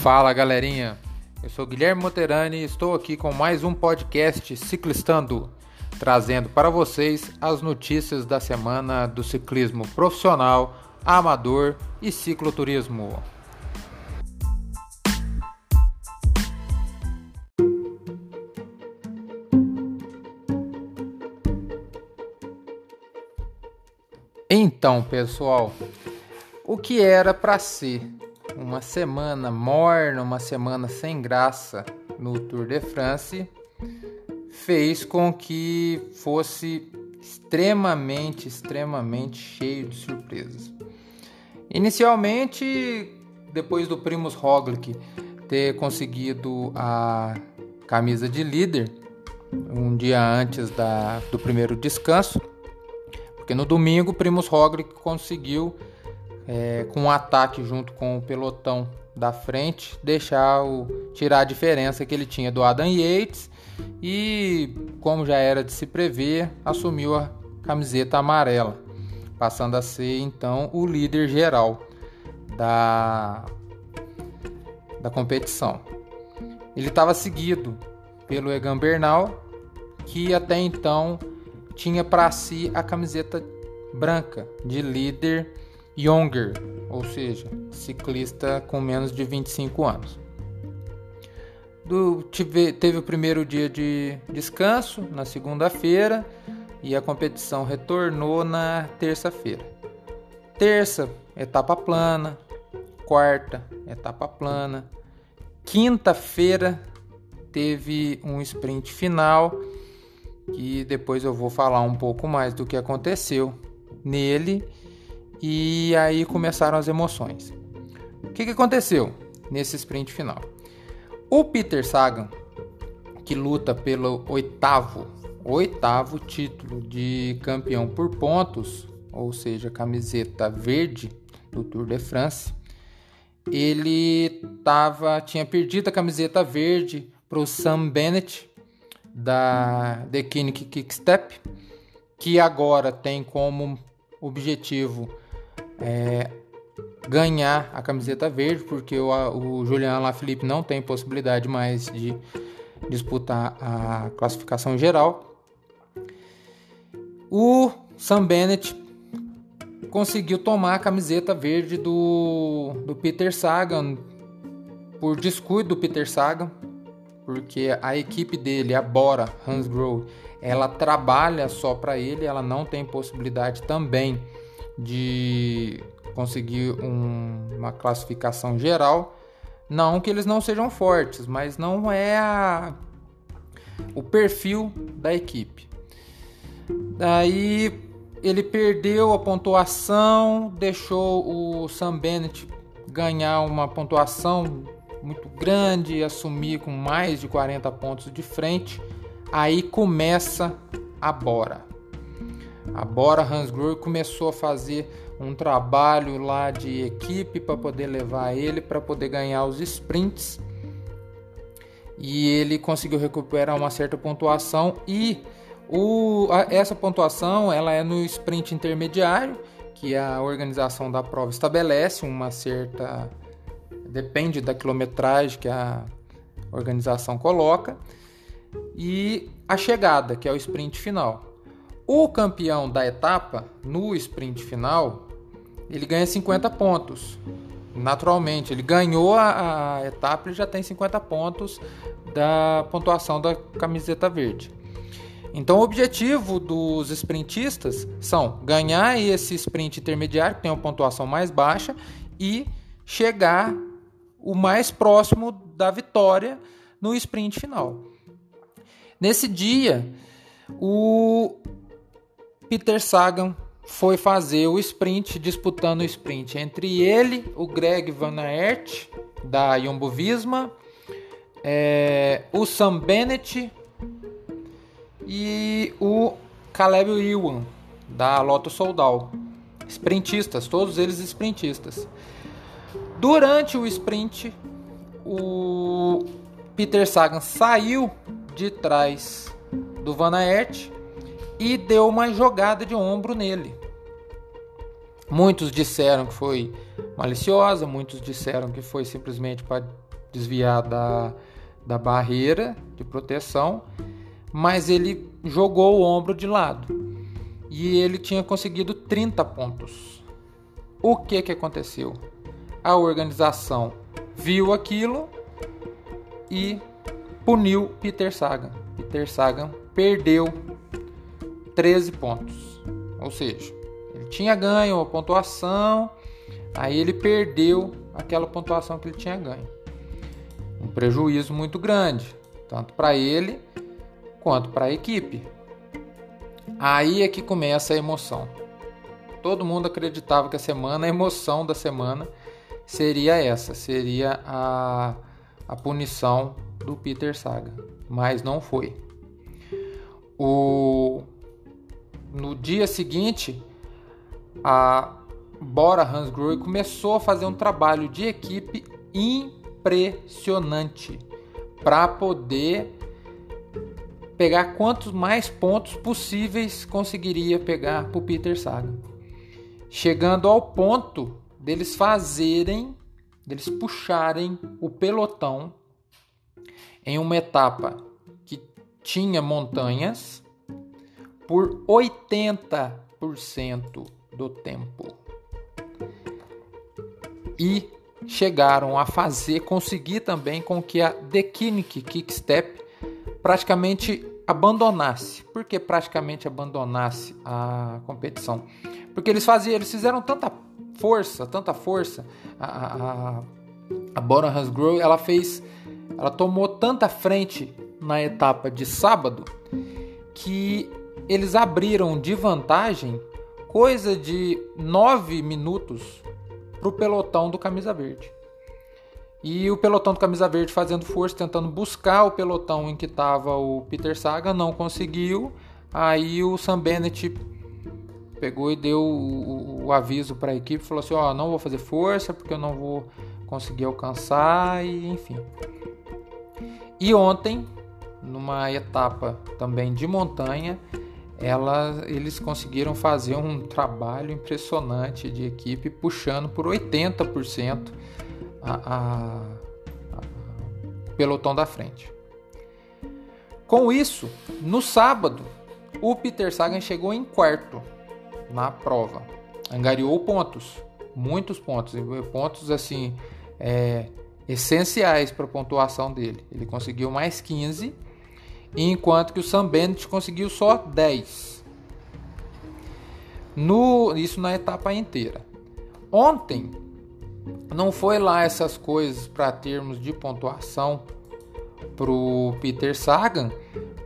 Fala galerinha, eu sou Guilherme Moterani e estou aqui com mais um podcast Ciclistando, trazendo para vocês as notícias da semana do ciclismo profissional, amador e cicloturismo. Então, pessoal, o que era para ser uma semana morna, uma semana sem graça no Tour de France, fez com que fosse extremamente, extremamente cheio de surpresas. Inicialmente, depois do Primus Roglic ter conseguido a camisa de líder um dia antes da, do primeiro descanso, porque no domingo, Primus Roglic conseguiu, é, com um ataque junto com o pelotão da frente, deixar o, tirar a diferença que ele tinha do Adam Yates e, como já era de se prever, assumiu a camiseta amarela, passando a ser então o líder geral da, da competição. Ele estava seguido pelo Egan Bernal, que até então tinha para si a camiseta branca de líder younger, ou seja, ciclista com menos de 25 anos. Do, tive, teve o primeiro dia de descanso na segunda-feira e a competição retornou na terça-feira. Terça, etapa plana. Quarta, etapa plana. Quinta-feira teve um sprint final que depois eu vou falar um pouco mais do que aconteceu nele e aí começaram as emoções. O que, que aconteceu nesse sprint final? O Peter Sagan, que luta pelo oitavo, oitavo título de campeão por pontos, ou seja, camiseta verde do Tour de France, ele tava, tinha perdido a camiseta verde para o Sam Bennett da The Kinnick Kickstep, que agora tem como objetivo é, ganhar a camiseta verde, porque o, o Julian Lafilippe não tem possibilidade mais de disputar a classificação geral. O Sam Bennett conseguiu tomar a camiseta verde do, do Peter Sagan por descuido do Peter Sagan, porque a equipe dele, a Bora Hansgrohe, ela trabalha só para ele, ela não tem possibilidade também de conseguir um, uma classificação geral. Não que eles não sejam fortes, mas não é a, o perfil da equipe. Daí ele perdeu a pontuação, deixou o Sam Bennett ganhar uma pontuação muito grande, assumir com mais de 40 pontos de frente, aí começa a Bora. A Bora Hansgrohe começou a fazer um trabalho lá de equipe para poder levar ele para poder ganhar os sprints. E ele conseguiu recuperar uma certa pontuação e o, a, essa pontuação ela é no sprint intermediário, que a organização da prova estabelece uma certa depende da quilometragem que a organização coloca, e a chegada, que é o sprint final. O campeão da etapa, no sprint final, ele ganha 50 pontos. Naturalmente, ele ganhou a, a etapa e já tem 50 pontos da pontuação da camiseta verde. Então, o objetivo dos sprintistas são ganhar esse sprint intermediário, que tem uma pontuação mais baixa, e chegar o mais próximo da vitória no sprint final. Nesse dia, o Peter Sagan foi fazer o sprint, disputando o sprint entre ele, o Greg Van Aert, da Jumbo Visma, é, o Sam Bennett e o Caleb Ewan, da Lotto Soudal. Sprintistas, todos eles sprintistas. Durante o sprint, o Peter Sagan saiu de trás do Van Aert e deu uma jogada de ombro nele. Muitos disseram que foi maliciosa, muitos disseram que foi simplesmente para desviar da, da barreira de proteção, mas ele jogou o ombro de lado e ele tinha conseguido 30 pontos. O que, que aconteceu? A organização viu aquilo e puniu Peter Sagan. Peter Sagan perdeu 13 pontos. Ou seja, ele tinha ganho a pontuação, aí ele perdeu aquela pontuação que ele tinha ganho. Um prejuízo muito grande, tanto para ele quanto para a equipe. Aí é que começa a emoção. Todo mundo acreditava que a semana, a emoção da semana seria essa, seria a, a punição do Peter Saga, mas não foi. O, no dia seguinte, a Bora Hansgrohe começou a fazer um trabalho de equipe impressionante para poder pegar quantos mais pontos possíveis conseguiria pegar para o Peter Sagan. Chegando ao ponto deles fazerem, deles puxarem o pelotão em uma etapa que tinha montanhas por 80% do tempo. E chegaram a fazer, conseguir também com que a The Kinnick Kickstep praticamente abandonasse. Por que praticamente abandonasse a competição? Porque eles faziam, eles fizeram tanta força, tanta força. A, a, a Bora Hansgrohe, ela fez, ela tomou tanta frente na etapa de sábado que eles abriram de vantagem coisa de nove minutos para o pelotão do camisa verde. E o pelotão do camisa verde fazendo força, tentando buscar o pelotão em que estava o Peter Saga, não conseguiu. Aí o Sam Bennett pegou e deu o, o, o aviso para a equipe, falou assim: ó, oh, não vou fazer força porque eu não vou conseguir alcançar e enfim. E ontem, numa etapa também de montanha, ela, eles conseguiram fazer um trabalho impressionante de equipe, puxando por 80% a, a, a pelotão da frente. Com isso, no sábado, o Peter Sagan chegou em quarto na prova. Angariou pontos, muitos pontos, pontos assim é, essenciais para a pontuação dele. Ele conseguiu mais 15, enquanto que o Sam Bennett conseguiu só 10. No, isso na etapa inteira. Ontem, não foi lá essas coisas para termos de pontuação pro Peter Sagan,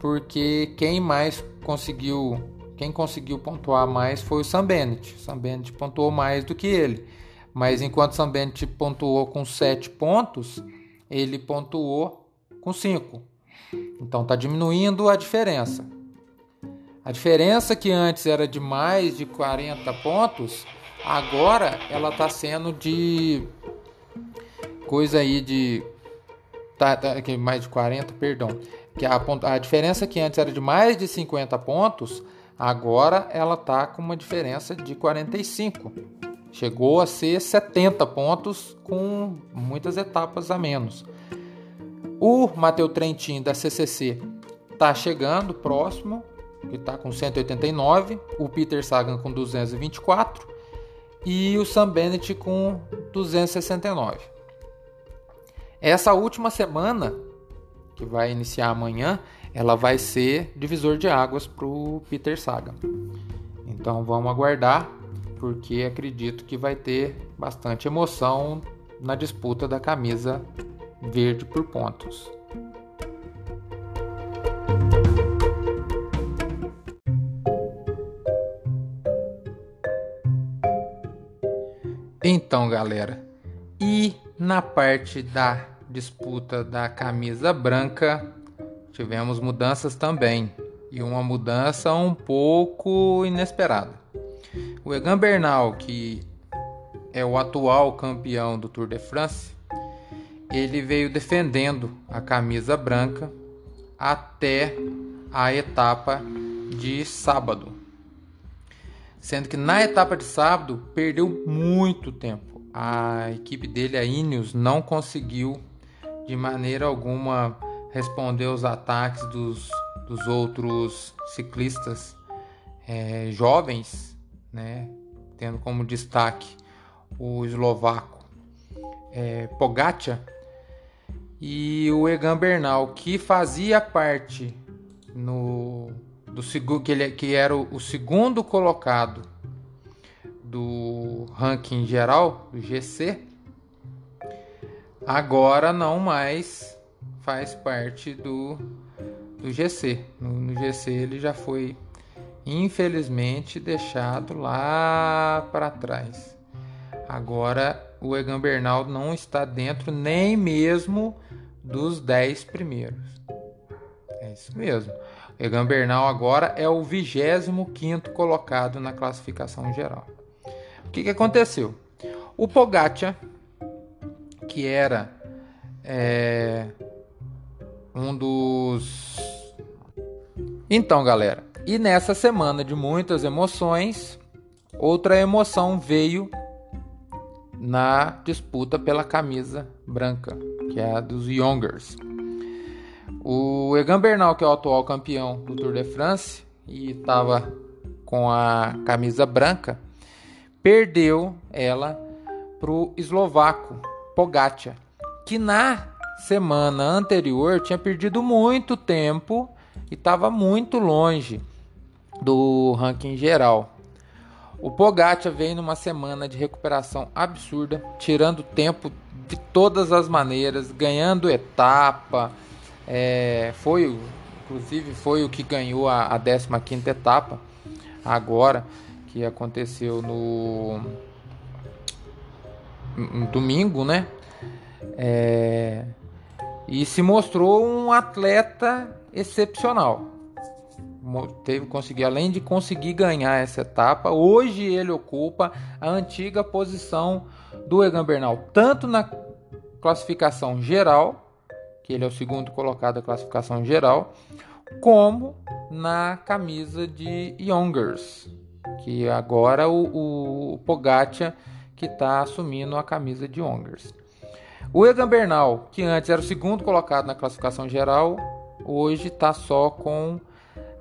porque quem mais conseguiu, quem conseguiu pontuar mais foi o Sam Bennett. O Sam Bennett pontuou mais do que ele. Mas enquanto o Sam Bennett pontuou com 7 pontos, ele pontuou com 5. Então está diminuindo a diferença. A diferença que antes era de mais de 40 pontos, Agora ela está sendo de coisa aí de tá, tá mais de 40, perdão. Que a, a diferença que antes era de mais de 50 pontos, agora ela tá com uma diferença de 45. Chegou a ser 70 pontos com muitas etapas a menos. O Mateu Trentin da CCC tá chegando próximo, que está com 189, o Peter Sagan com 224 e o Sam Bennett com 269. Essa última semana, que vai iniciar amanhã, ela vai ser divisor de águas para o Peter Saga. Então vamos aguardar, porque acredito que vai ter bastante emoção na disputa da camisa verde por pontos. Então, galera, e na parte da disputa da camisa branca, tivemos mudanças também, e uma mudança um pouco inesperada. O Egan Bernal, que é o atual campeão do Tour de France, ele veio defendendo a camisa branca até a etapa de sábado sendo que na etapa de sábado perdeu muito tempo. A equipe dele, a Ineos, não conseguiu de maneira alguma responder aos ataques dos, dos outros ciclistas é, jovens, né, tendo como destaque o eslovaco é, Pogacar e o Egan Bernal, que fazia parte no do que ele que era o, o segundo colocado do ranking geral do GC, agora não mais faz parte do, do GC. No, no GC ele já foi infelizmente deixado lá para trás. Agora o Egan Bernal não está dentro nem mesmo dos 10 primeiros. É isso mesmo. O Egan Bernal agora é o 25 colocado na classificação geral. O que, que aconteceu? O Pogacar, que era é, um dos. Então, galera, e nessa semana de muitas emoções, outra emoção veio na disputa pela camisa branca, que é a dos Youngers. O Egan Bernal, que é o atual campeão do Tour de France e estava com a camisa branca, perdeu ela para o eslovaco Pogacar, que na semana anterior tinha perdido muito tempo e estava muito longe do ranking geral. O Pogacar veio numa semana de recuperação absurda, tirando tempo de todas as maneiras, ganhando etapa. É, foi, inclusive, foi o que ganhou a, a 15 etapa agora, que aconteceu no, no domingo, né? É, e se mostrou um atleta excepcional teve conseguir além de conseguir ganhar essa etapa, hoje ele ocupa a antiga posição do Egan Bernal, tanto na classificação geral, que ele é o segundo colocado da classificação geral, como na camisa de Youngers, que agora o, o Pogacar que está assumindo a camisa de Youngers. O Egan Bernal, que antes era o segundo colocado na classificação geral, hoje está só com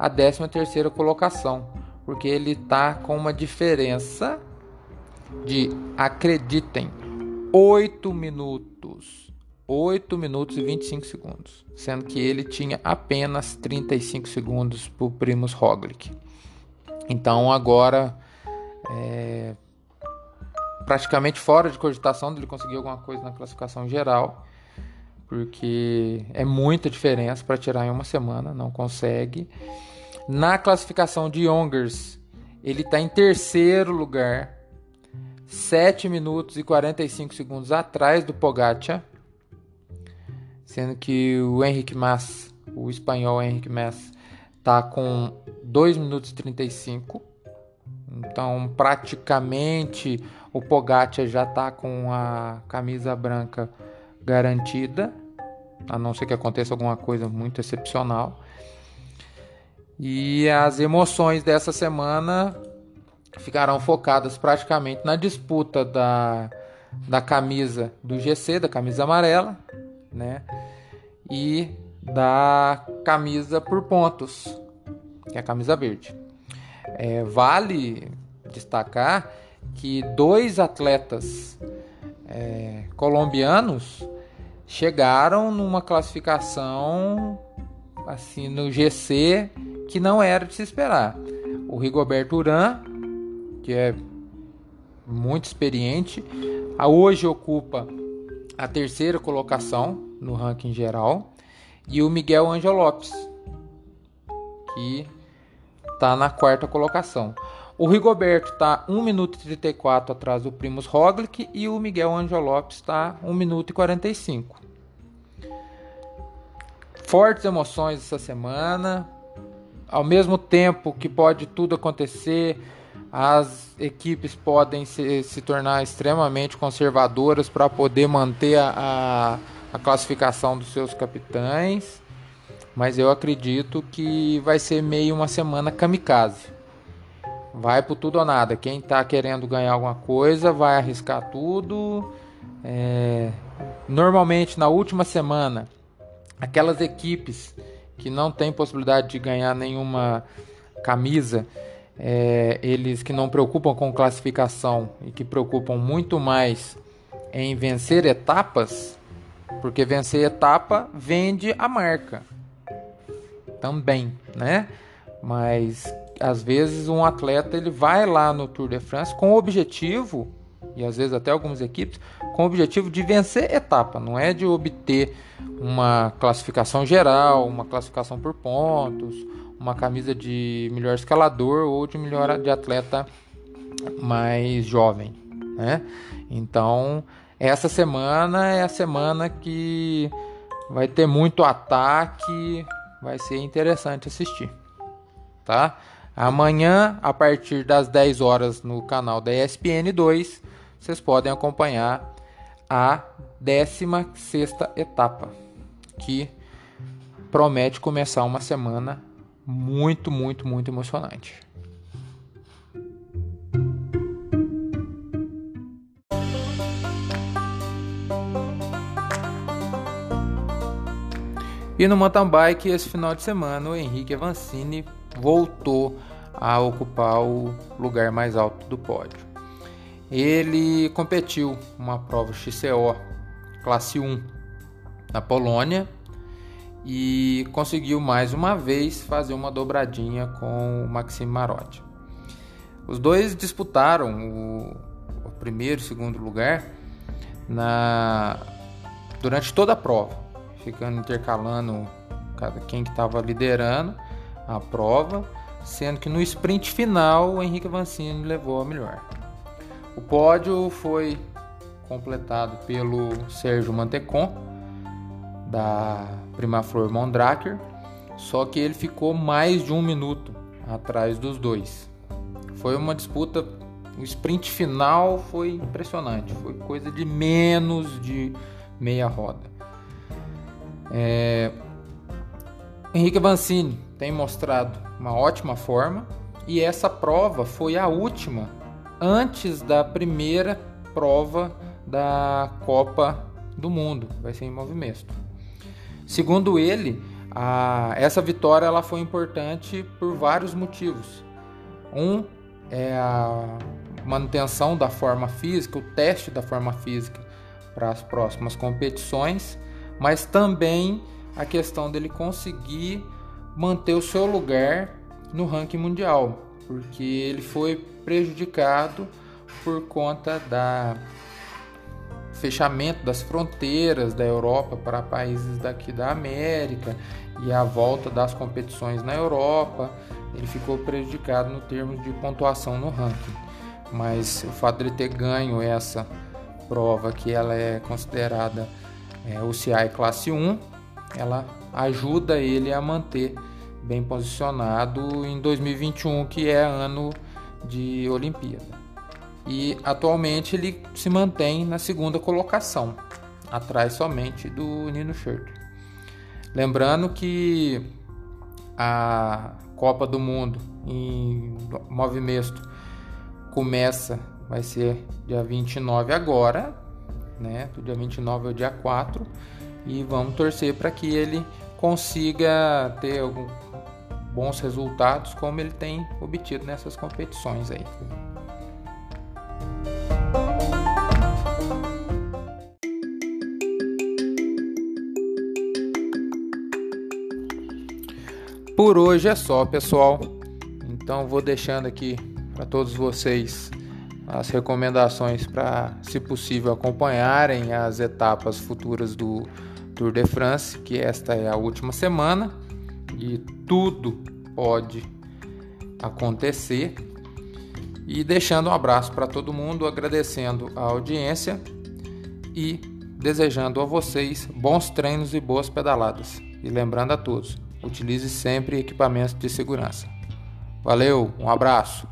a 13 terceira colocação, porque ele está com uma diferença de, acreditem, 8 minutos. 8 minutos e 25 segundos, sendo que ele tinha apenas 35 segundos para o Primus Roglic. Então agora é, praticamente fora de cogitação dele conseguir alguma coisa na classificação geral, porque é muita diferença para tirar em uma semana, não consegue. Na classificação de Youngers, ele está em terceiro lugar, 7 minutos e 45 segundos atrás do Pogacar, sendo que o Henrique Mas, o espanhol Henrique Mas, está com 2 minutos e 35. Então, praticamente o Pogacar já está com a camisa branca garantida, a não ser que aconteça alguma coisa muito excepcional. E as emoções dessa semana ficarão focadas praticamente na disputa da, da camisa do GC, da camisa amarela, né? E da camisa por pontos, que é a camisa verde. É, vale destacar que dois atletas é, colombianos chegaram numa classificação assim no GC que não era de se esperar. O Rigoberto Urán, que é muito experiente, hoje ocupa a terceira colocação no ranking geral, e o Miguel Angel Lopes, que está na quarta colocação. O Rigoberto está 1 minuto e 34 atrás do Primus Roglic e o Miguel Angel Lopes está 1 minuto e 45. Fortes emoções essa semana ao mesmo tempo que pode tudo acontecer, as equipes podem se, se tornar extremamente conservadoras para poder manter a, a, a, classificação dos seus capitães. Mas eu acredito que vai ser meio uma semana kamikaze. Vai por tudo ou nada. Quem está querendo ganhar alguma coisa vai arriscar tudo. É, Normalmente na última semana, aquelas equipes que não têm possibilidade de ganhar nenhuma camisa, é, eles que não preocupam com classificação e que preocupam muito mais em vencer etapas, porque vencer etapa vende a marca também, né? Mas às vezes um atleta ele vai lá no Tour de France com o objetivo e às vezes até algumas equipes com o objetivo de vencer etapa, não é de obter uma classificação geral, uma classificação por pontos, uma camisa de melhor escalador ou de melhor de atleta mais jovem, né? Então, essa semana é a semana que vai ter muito ataque, vai ser interessante assistir, tá? Amanhã, a partir das 10 horas no canal da ESPN 2, vocês podem acompanhar a 16 etapa, que promete começar uma semana muito, muito, muito emocionante. E no mountain bike, esse final de semana, o Henrique Avancini voltou a ocupar o lugar mais alto do pódio. Ele competiu uma prova XCO classe 1 na Polônia e conseguiu mais uma vez fazer uma dobradinha com o Maxim Marotti. Os dois disputaram o, o primeiro e segundo lugar na durante toda a prova, ficando intercalando quem que estava liderando a prova, sendo que no sprint final o Henrique Avancini levou a melhor. O pódio foi completado pelo Sérgio Mantecon, da Primaflor Mondraker, só que ele ficou mais de um minuto atrás dos dois. Foi uma disputa, o sprint final foi impressionante, foi coisa de menos de meia roda. É... Henrique Vancini tem mostrado uma ótima forma e essa prova foi a última antes da primeira prova da Copa do Mundo, vai ser em movimento. Segundo ele, a, essa vitória ela foi importante por vários motivos. Um é a manutenção da forma física, o teste da forma física para as próximas competições, mas também a questão dele conseguir manter o seu lugar no ranking mundial, porque ele foi prejudicado por conta da fechamento das fronteiras da Europa para países daqui da América e a volta das competições na Europa, ele ficou prejudicado no termos de pontuação no ranking. Mas o fato de ele ter ganho essa prova que ela é considerada é, OCI classe 1, ela ajuda ele a manter bem posicionado em 2021, que é ano de Olimpíada. E atualmente ele se mantém na segunda colocação, atrás somente do Nino Schurter. Lembrando que a Copa do Mundo em movimento começa, vai ser dia 29 agora, né? Do dia 29 ao dia 4 e vamos torcer para que ele consiga ter algum, bons resultados como ele tem obtido nessas competições aí. Por hoje é só, pessoal. Então vou deixando aqui para todos vocês as recomendações para, se possível, acompanharem as etapas futuras do Tour de France, que esta é a última semana e tudo pode acontecer. E deixando um abraço para todo mundo, agradecendo a audiência e desejando a vocês bons treinos e boas pedaladas. E lembrando a todos, utilize sempre equipamentos de segurança. Valeu, um abraço.